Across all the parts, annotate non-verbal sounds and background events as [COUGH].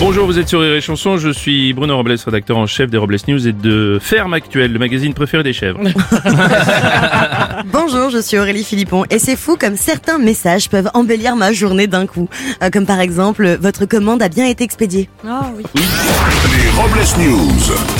Bonjour, vous êtes sur Rire et Chanson, je suis Bruno Robles, rédacteur en chef des Robles News et de Ferme Actuelle, le magazine préféré des chèvres. [LAUGHS] Bonjour, je suis Aurélie Philippon et c'est fou comme certains messages peuvent embellir ma journée d'un coup. Euh, comme par exemple, votre commande a bien été expédiée. Les Robles News.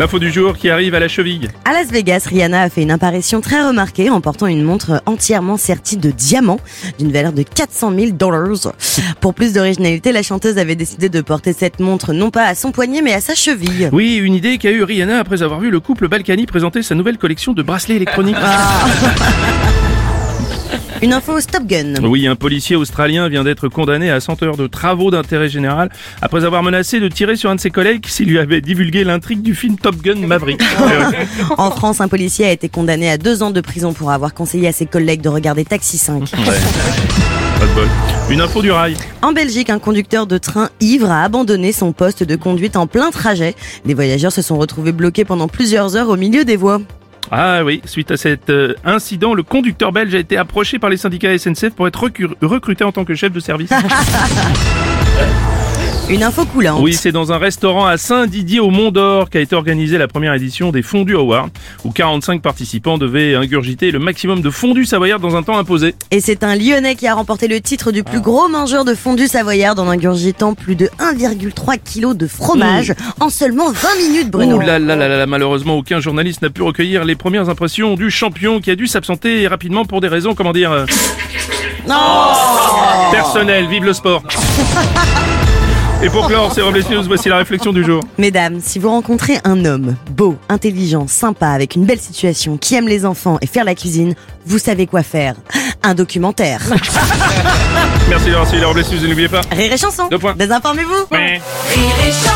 L'info du jour qui arrive à la cheville. À Las Vegas, Rihanna a fait une apparition très remarquée en portant une montre entièrement sertie de diamants d'une valeur de 400 000 dollars. Pour plus d'originalité, la chanteuse avait décidé de porter cette montre non pas à son poignet mais à sa cheville. Oui, une idée qu'a eu Rihanna après avoir vu le couple Balkany présenter sa nouvelle collection de bracelets électroniques. [LAUGHS] Une info Stop Gun. Oui, un policier australien vient d'être condamné à 100 heures de travaux d'intérêt général après avoir menacé de tirer sur un de ses collègues s'il lui avait divulgué l'intrigue du film Top Gun Maverick. [LAUGHS] En France, un policier a été condamné à deux ans de prison pour avoir conseillé à ses collègues de regarder Taxi 5. Pas de bol. Une info du rail. En Belgique, un conducteur de train ivre a abandonné son poste de conduite en plein trajet. Les voyageurs se sont retrouvés bloqués pendant plusieurs heures au milieu des voies. Ah oui, suite à cet euh, incident, le conducteur belge a été approché par les syndicats SNCF pour être recruté en tant que chef de service. [LAUGHS] Une info coulante. Oui, c'est dans un restaurant à Saint-Didier au Mont d'Or qu'a été organisée la première édition des Fondus Awards, où 45 participants devaient ingurgiter le maximum de fondue savoyarde dans un temps imposé. Et c'est un Lyonnais qui a remporté le titre du plus gros mangeur de fondue savoyarde en ingurgitant plus de 1,3 kg de fromage en seulement 20 minutes, Bruno. Ouh là là là là là, malheureusement, aucun journaliste n'a pu recueillir les premières impressions du champion qui a dû s'absenter rapidement pour des raisons, comment dire, euh, personnelles. Vive le sport [LAUGHS] Et pour clore, c'est Robles News, voici la réflexion du jour. Mesdames, si vous rencontrez un homme beau, intelligent, sympa, avec une belle situation, qui aime les enfants et faire la cuisine, vous savez quoi faire. Un documentaire. Merci d'avoir suivi les Robles News et n'oubliez pas. Rire et chanson. Deux points. Désinformez-vous. Ouais. Rire et chanson